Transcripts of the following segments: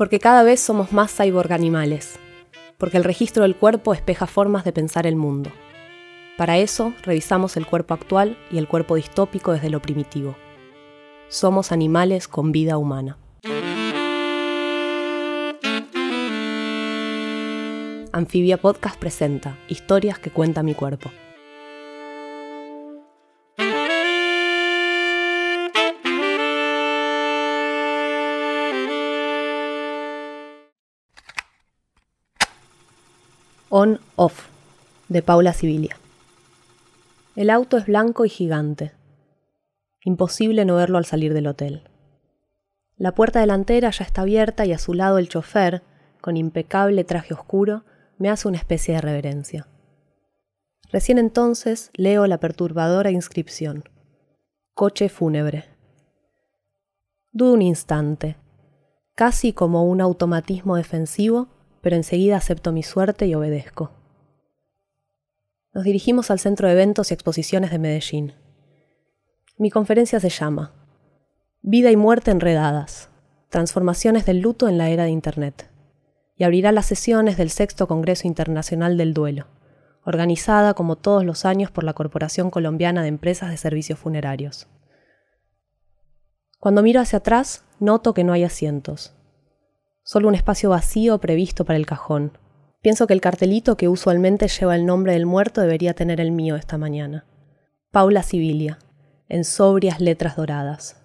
Porque cada vez somos más cyborg animales. Porque el registro del cuerpo espeja formas de pensar el mundo. Para eso, revisamos el cuerpo actual y el cuerpo distópico desde lo primitivo. Somos animales con vida humana. Anfibia Podcast presenta Historias que cuenta mi cuerpo. On Off, de Paula Sibilia. El auto es blanco y gigante. Imposible no verlo al salir del hotel. La puerta delantera ya está abierta y a su lado el chofer, con impecable traje oscuro, me hace una especie de reverencia. Recién entonces leo la perturbadora inscripción. Coche fúnebre. Dudo un instante, casi como un automatismo defensivo, pero enseguida acepto mi suerte y obedezco. Nos dirigimos al Centro de Eventos y Exposiciones de Medellín. Mi conferencia se llama Vida y muerte enredadas, transformaciones del luto en la era de Internet, y abrirá las sesiones del Sexto Congreso Internacional del Duelo, organizada como todos los años por la Corporación Colombiana de Empresas de Servicios Funerarios. Cuando miro hacia atrás, noto que no hay asientos, solo un espacio vacío previsto para el cajón. Pienso que el cartelito que usualmente lleva el nombre del muerto debería tener el mío esta mañana. Paula Sibilia, en sobrias letras doradas.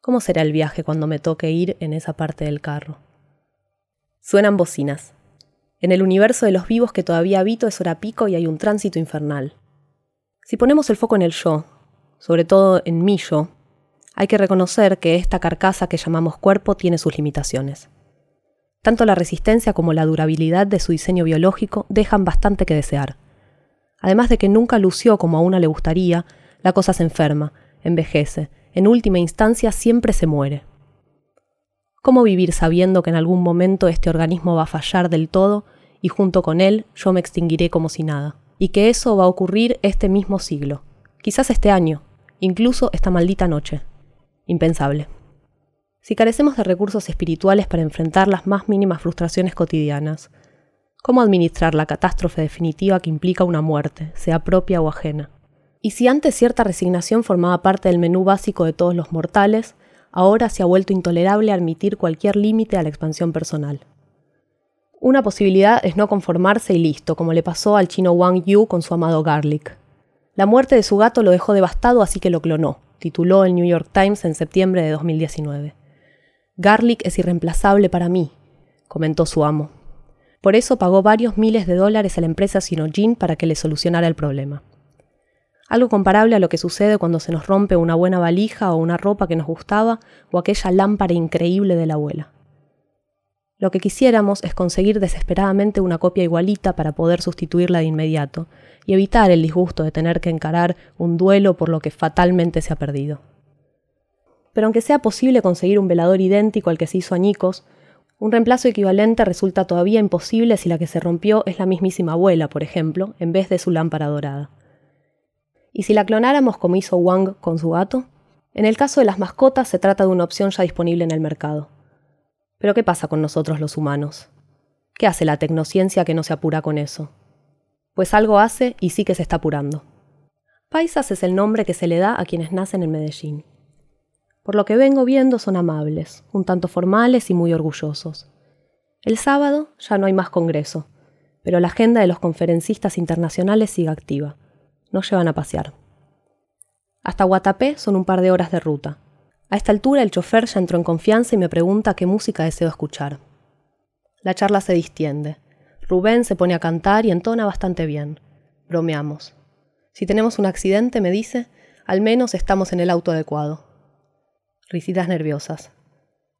¿Cómo será el viaje cuando me toque ir en esa parte del carro? Suenan bocinas. En el universo de los vivos que todavía habito es hora pico y hay un tránsito infernal. Si ponemos el foco en el yo, sobre todo en mi yo, hay que reconocer que esta carcasa que llamamos cuerpo tiene sus limitaciones. Tanto la resistencia como la durabilidad de su diseño biológico dejan bastante que desear. Además de que nunca lució como a una le gustaría, la cosa se enferma, envejece, en última instancia siempre se muere. ¿Cómo vivir sabiendo que en algún momento este organismo va a fallar del todo y junto con él yo me extinguiré como si nada? Y que eso va a ocurrir este mismo siglo, quizás este año, incluso esta maldita noche impensable. Si carecemos de recursos espirituales para enfrentar las más mínimas frustraciones cotidianas, ¿cómo administrar la catástrofe definitiva que implica una muerte, sea propia o ajena? Y si antes cierta resignación formaba parte del menú básico de todos los mortales, ahora se ha vuelto intolerable admitir cualquier límite a la expansión personal. Una posibilidad es no conformarse y listo, como le pasó al chino Wang Yu con su amado Garlic. La muerte de su gato lo dejó devastado, así que lo clonó, tituló el New York Times en septiembre de 2019. Garlic es irreemplazable para mí, comentó su amo. Por eso pagó varios miles de dólares a la empresa Sinogin para que le solucionara el problema. Algo comparable a lo que sucede cuando se nos rompe una buena valija o una ropa que nos gustaba o aquella lámpara increíble de la abuela. Lo que quisiéramos es conseguir desesperadamente una copia igualita para poder sustituirla de inmediato y evitar el disgusto de tener que encarar un duelo por lo que fatalmente se ha perdido. Pero aunque sea posible conseguir un velador idéntico al que se hizo añicos, un reemplazo equivalente resulta todavía imposible si la que se rompió es la mismísima abuela, por ejemplo, en vez de su lámpara dorada. ¿Y si la clonáramos como hizo Wang con su gato? En el caso de las mascotas se trata de una opción ya disponible en el mercado. Pero ¿qué pasa con nosotros los humanos? ¿Qué hace la tecnociencia que no se apura con eso? Pues algo hace y sí que se está apurando. Paisas es el nombre que se le da a quienes nacen en Medellín. Por lo que vengo viendo son amables, un tanto formales y muy orgullosos. El sábado ya no hay más congreso, pero la agenda de los conferencistas internacionales sigue activa. Nos llevan a pasear. Hasta Guatapé son un par de horas de ruta, a esta altura el chofer ya entró en confianza y me pregunta qué música deseo escuchar. La charla se distiende. Rubén se pone a cantar y entona bastante bien. Bromeamos. Si tenemos un accidente, me dice, al menos estamos en el auto adecuado. Risitas nerviosas.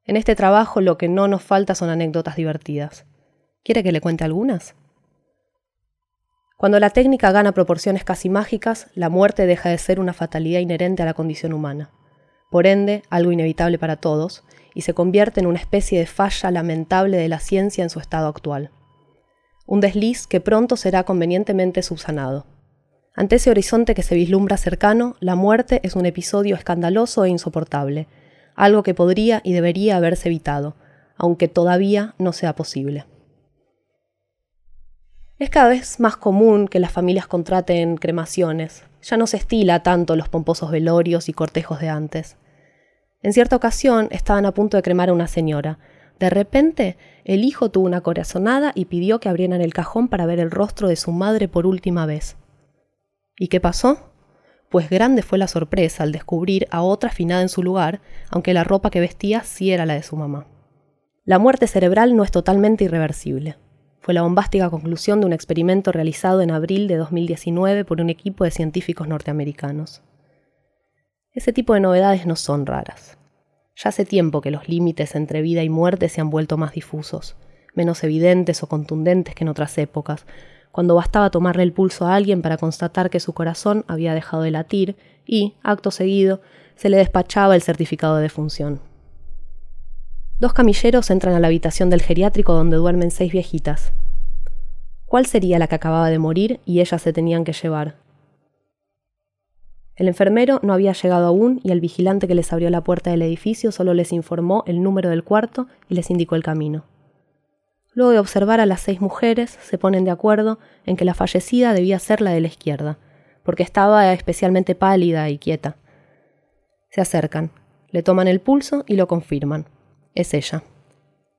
En este trabajo lo que no nos falta son anécdotas divertidas. ¿Quiere que le cuente algunas? Cuando la técnica gana proporciones casi mágicas, la muerte deja de ser una fatalidad inherente a la condición humana por ende algo inevitable para todos, y se convierte en una especie de falla lamentable de la ciencia en su estado actual. Un desliz que pronto será convenientemente subsanado. Ante ese horizonte que se vislumbra cercano, la muerte es un episodio escandaloso e insoportable, algo que podría y debería haberse evitado, aunque todavía no sea posible. Es cada vez más común que las familias contraten cremaciones. Ya no se estila tanto los pomposos velorios y cortejos de antes. En cierta ocasión estaban a punto de cremar a una señora. De repente, el hijo tuvo una corazonada y pidió que abrieran el cajón para ver el rostro de su madre por última vez. ¿Y qué pasó? Pues grande fue la sorpresa al descubrir a otra afinada en su lugar, aunque la ropa que vestía sí era la de su mamá. La muerte cerebral no es totalmente irreversible fue la bombástica conclusión de un experimento realizado en abril de 2019 por un equipo de científicos norteamericanos. Ese tipo de novedades no son raras. Ya hace tiempo que los límites entre vida y muerte se han vuelto más difusos, menos evidentes o contundentes que en otras épocas, cuando bastaba tomarle el pulso a alguien para constatar que su corazón había dejado de latir y, acto seguido, se le despachaba el certificado de defunción. Dos camilleros entran a la habitación del geriátrico donde duermen seis viejitas. ¿Cuál sería la que acababa de morir y ellas se tenían que llevar? El enfermero no había llegado aún y el vigilante que les abrió la puerta del edificio solo les informó el número del cuarto y les indicó el camino. Luego de observar a las seis mujeres, se ponen de acuerdo en que la fallecida debía ser la de la izquierda, porque estaba especialmente pálida y quieta. Se acercan, le toman el pulso y lo confirman es ella.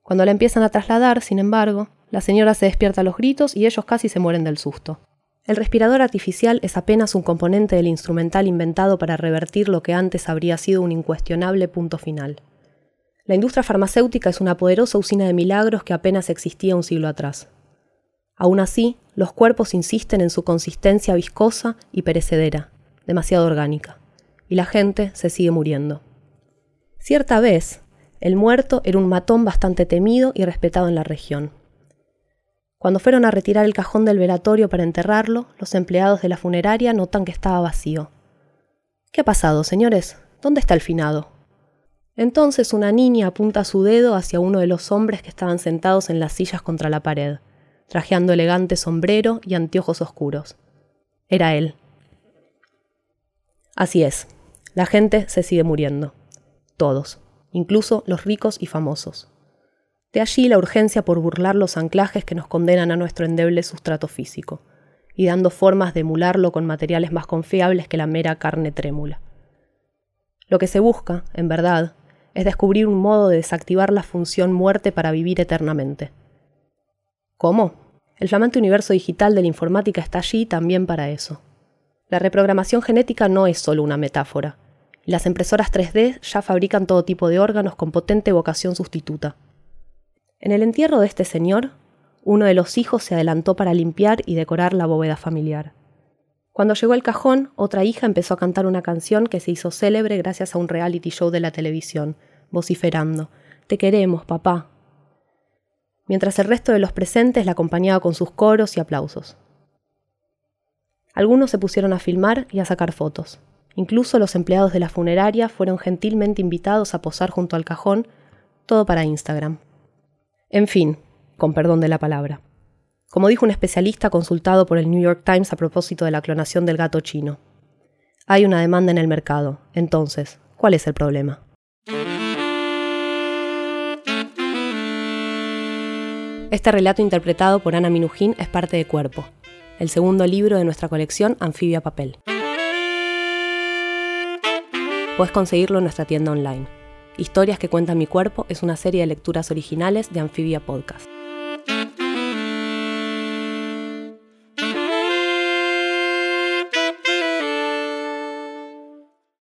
Cuando la empiezan a trasladar, sin embargo, la señora se despierta a los gritos y ellos casi se mueren del susto. El respirador artificial es apenas un componente del instrumental inventado para revertir lo que antes habría sido un incuestionable punto final. La industria farmacéutica es una poderosa usina de milagros que apenas existía un siglo atrás. Aún así, los cuerpos insisten en su consistencia viscosa y perecedera, demasiado orgánica, y la gente se sigue muriendo. Cierta vez, el muerto era un matón bastante temido y respetado en la región. Cuando fueron a retirar el cajón del velatorio para enterrarlo, los empleados de la funeraria notan que estaba vacío. ¿Qué ha pasado, señores? ¿Dónde está el finado? Entonces una niña apunta su dedo hacia uno de los hombres que estaban sentados en las sillas contra la pared, trajeando elegante sombrero y anteojos oscuros. Era él. Así es, la gente se sigue muriendo. Todos incluso los ricos y famosos. De allí la urgencia por burlar los anclajes que nos condenan a nuestro endeble sustrato físico, y dando formas de emularlo con materiales más confiables que la mera carne trémula. Lo que se busca, en verdad, es descubrir un modo de desactivar la función muerte para vivir eternamente. ¿Cómo? El flamante universo digital de la informática está allí también para eso. La reprogramación genética no es solo una metáfora, las impresoras 3D ya fabrican todo tipo de órganos con potente vocación sustituta. En el entierro de este señor, uno de los hijos se adelantó para limpiar y decorar la bóveda familiar. Cuando llegó el cajón, otra hija empezó a cantar una canción que se hizo célebre gracias a un reality show de la televisión, vociferando, Te queremos, papá. Mientras el resto de los presentes la acompañaba con sus coros y aplausos. Algunos se pusieron a filmar y a sacar fotos. Incluso los empleados de la funeraria fueron gentilmente invitados a posar junto al cajón, todo para Instagram. En fin, con perdón de la palabra. Como dijo un especialista consultado por el New York Times a propósito de la clonación del gato chino. Hay una demanda en el mercado, entonces, ¿cuál es el problema? Este relato interpretado por Ana Minujín es parte de Cuerpo, el segundo libro de nuestra colección Anfibia Papel. Puedes conseguirlo en nuestra tienda online. Historias que cuentan mi cuerpo es una serie de lecturas originales de Amphibia Podcast.